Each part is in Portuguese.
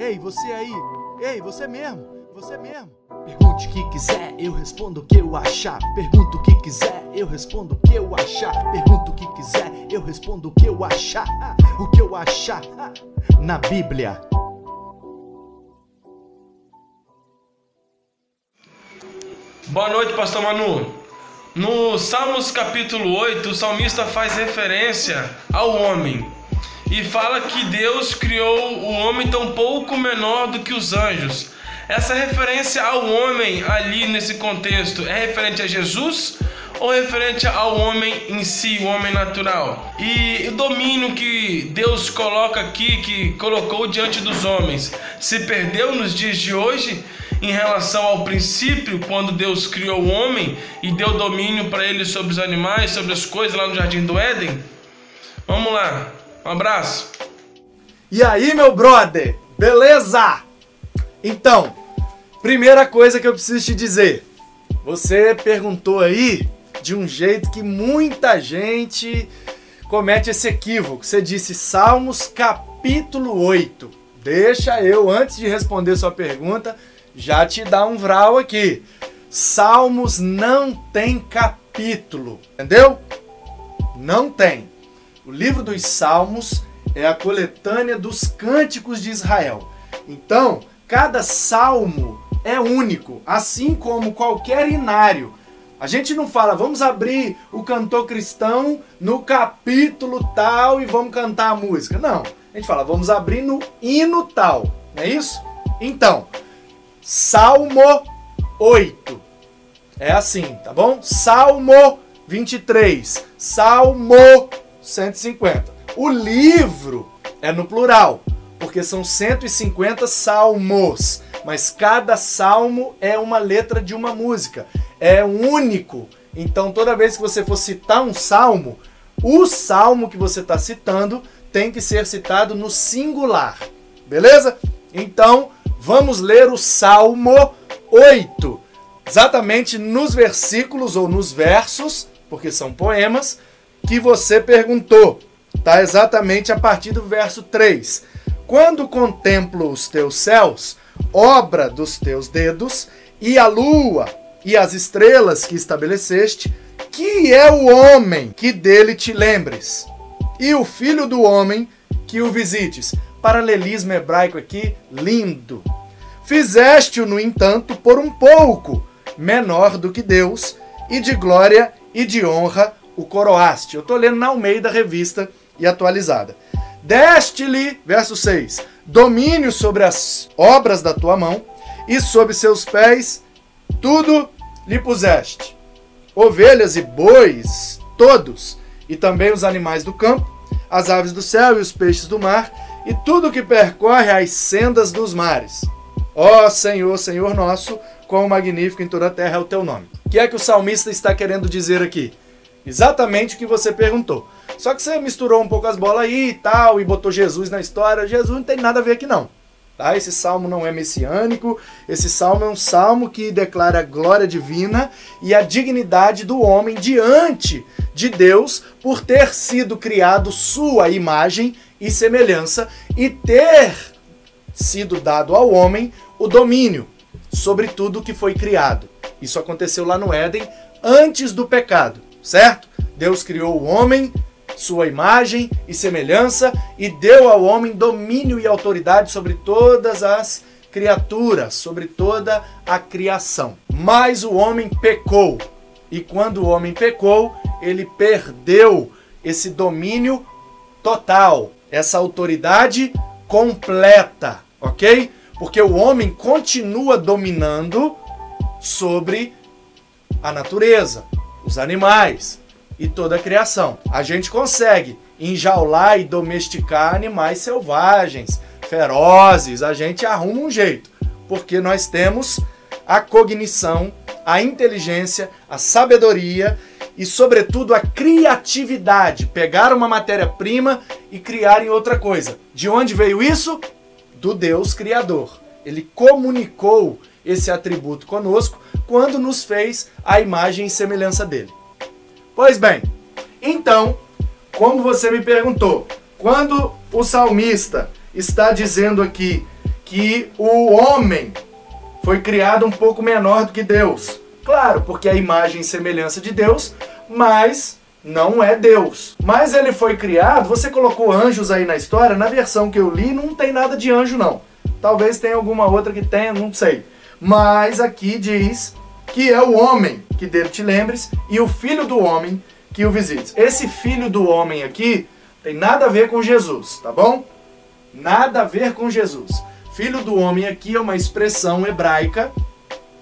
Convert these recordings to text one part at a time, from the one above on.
Ei, você aí! Ei, você mesmo! Você mesmo! Pergunte o que quiser, eu respondo o que eu achar. Pergunta o que quiser, eu respondo o que eu achar. Pergunta o que quiser, eu respondo o que eu achar. O que eu achar na Bíblia. Boa noite, pastor Manu. No Salmos capítulo 8, o salmista faz referência ao homem e fala que Deus criou o homem tão pouco menor do que os anjos. Essa referência ao homem ali nesse contexto é referente a Jesus ou referente ao homem em si, o homem natural? E o domínio que Deus coloca aqui, que colocou diante dos homens, se perdeu nos dias de hoje? em relação ao princípio, quando Deus criou o homem e deu domínio para ele sobre os animais, sobre as coisas lá no jardim do Éden? Vamos lá, um abraço. E aí, meu brother, beleza? Então, primeira coisa que eu preciso te dizer: você perguntou aí de um jeito que muita gente comete esse equívoco. Você disse Salmos capítulo 8. Deixa eu, antes de responder sua pergunta, já te dá um vral aqui. Salmos não tem capítulo, entendeu? Não tem. O livro dos Salmos é a coletânea dos cânticos de Israel. Então, cada salmo é único, assim como qualquer inário. A gente não fala, vamos abrir o cantor cristão no capítulo tal e vamos cantar a música. Não. A gente fala, vamos abrir no hino tal. Não é isso? Então, Salmo 8. É assim, tá bom? Salmo 23. Salmo 150. O livro é no plural, porque são 150 salmos, mas cada salmo é uma letra de uma música, é único. Então, toda vez que você for citar um salmo, o salmo que você está citando tem que ser citado no singular, beleza? Então, vamos ler o Salmo 8, exatamente nos versículos ou nos versos, porque são poemas, que você perguntou. Tá exatamente a partir do verso 3. Quando contemplo os teus céus, obra dos teus dedos, e a lua e as estrelas que estabeleceste, que é o homem que dele te lembres, e o filho do homem que o visites paralelismo hebraico aqui lindo. Fizeste-o, no entanto, por um pouco menor do que Deus, e de glória e de honra o coroaste. Eu estou lendo na Almeida Revista e atualizada. Deste-lhe, verso 6, domínio sobre as obras da tua mão, e sob seus pés tudo lhe puseste. Ovelhas e bois, todos, e também os animais do campo, as aves do céu e os peixes do mar, e tudo que percorre as sendas dos mares. Ó Senhor, Senhor nosso, quão magnífico em toda a terra é o teu nome. O que é que o salmista está querendo dizer aqui? Exatamente o que você perguntou. Só que você misturou um pouco as bolas aí e tal, e botou Jesus na história. Jesus não tem nada a ver aqui não. Tá? Esse salmo não é messiânico, esse salmo é um salmo que declara a glória divina e a dignidade do homem diante de Deus por ter sido criado sua imagem e semelhança e ter sido dado ao homem o domínio sobre tudo que foi criado. Isso aconteceu lá no Éden antes do pecado, certo? Deus criou o homem, sua imagem e semelhança e deu ao homem domínio e autoridade sobre todas as criaturas, sobre toda a criação. Mas o homem pecou. E quando o homem pecou, ele perdeu esse domínio total, essa autoridade completa, ok? Porque o homem continua dominando sobre a natureza, os animais e toda a criação. A gente consegue enjaular e domesticar animais selvagens, ferozes, a gente arruma um jeito, porque nós temos a cognição, a inteligência, a sabedoria e, sobretudo, a criatividade. Pegar uma matéria-prima e criar em outra coisa. De onde veio isso? Do Deus Criador. Ele comunicou esse atributo conosco quando nos fez a imagem e semelhança dele. Pois bem, então, como você me perguntou, quando o salmista está dizendo aqui que o homem foi criado um pouco menor do que Deus. Claro, porque a imagem e semelhança de Deus, mas não é Deus. Mas ele foi criado, você colocou anjos aí na história, na versão que eu li não tem nada de anjo não. Talvez tenha alguma outra que tenha, não sei. Mas aqui diz que é o homem que dele te lembres e o filho do homem que o visites. Esse filho do homem aqui tem nada a ver com Jesus, tá bom? Nada a ver com Jesus. Filho do homem aqui é uma expressão hebraica,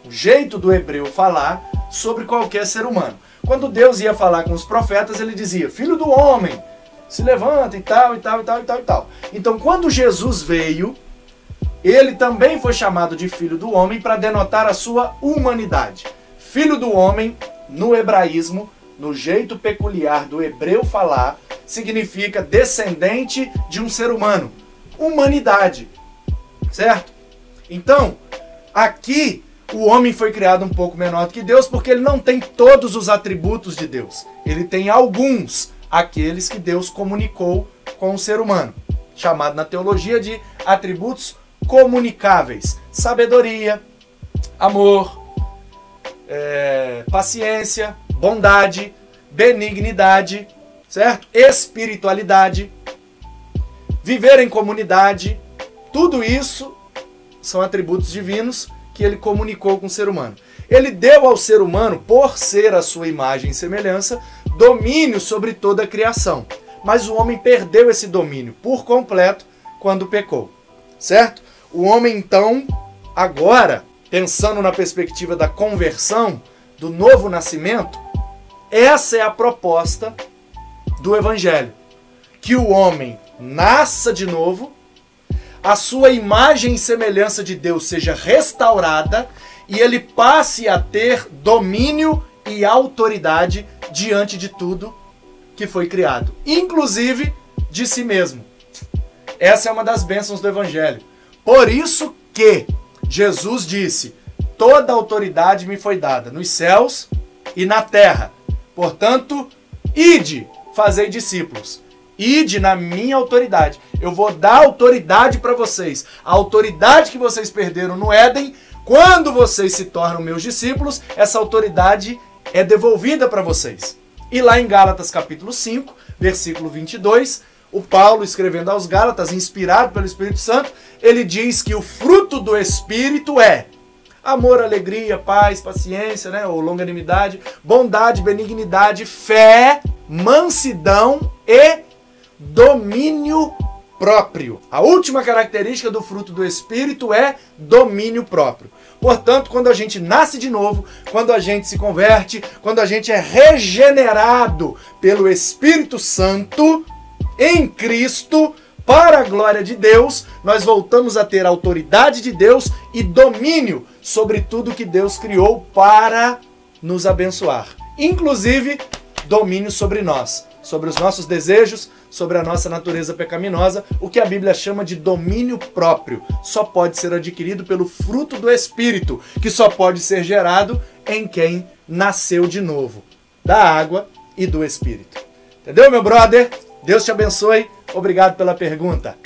o jeito do hebreu falar sobre qualquer ser humano. Quando Deus ia falar com os profetas, ele dizia: Filho do homem, se levanta e tal, e tal, e tal, e tal, e tal. Então, quando Jesus veio, ele também foi chamado de filho do homem para denotar a sua humanidade. Filho do homem, no hebraísmo, no jeito peculiar do hebreu falar, significa descendente de um ser humano, humanidade. Certo? Então, aqui o homem foi criado um pouco menor do que Deus porque ele não tem todos os atributos de Deus. Ele tem alguns, aqueles que Deus comunicou com o ser humano, chamado na teologia de atributos comunicáveis: sabedoria, amor, é, paciência, bondade, benignidade, certo? Espiritualidade, viver em comunidade, tudo isso são atributos divinos que ele comunicou com o ser humano. Ele deu ao ser humano, por ser a sua imagem e semelhança, domínio sobre toda a criação. Mas o homem perdeu esse domínio por completo quando pecou. Certo? O homem então, agora, pensando na perspectiva da conversão, do novo nascimento, essa é a proposta do evangelho. Que o homem nasça de novo, a sua imagem e semelhança de Deus seja restaurada e ele passe a ter domínio e autoridade diante de tudo que foi criado, inclusive de si mesmo. Essa é uma das bênçãos do evangelho. Por isso que Jesus disse: Toda autoridade me foi dada nos céus e na terra. Portanto, ide, fazei discípulos. Ide na minha autoridade. Eu vou dar autoridade para vocês. A autoridade que vocês perderam no Éden, quando vocês se tornam meus discípulos, essa autoridade é devolvida para vocês. E lá em Gálatas capítulo 5, versículo 22, o Paulo, escrevendo aos Gálatas, inspirado pelo Espírito Santo, ele diz que o fruto do Espírito é amor, alegria, paz, paciência, né, ou longanimidade, bondade, benignidade, fé, mansidão e domínio próprio. A última característica do fruto do Espírito é domínio próprio. Portanto, quando a gente nasce de novo, quando a gente se converte, quando a gente é regenerado pelo Espírito Santo, em Cristo, para a glória de Deus, nós voltamos a ter autoridade de Deus e domínio sobre tudo que Deus criou para nos abençoar. Inclusive, domínio sobre nós, sobre os nossos desejos, sobre a nossa natureza pecaminosa, o que a Bíblia chama de domínio próprio. Só pode ser adquirido pelo fruto do Espírito, que só pode ser gerado em quem nasceu de novo, da água e do Espírito. Entendeu, meu brother? Deus te abençoe. Obrigado pela pergunta.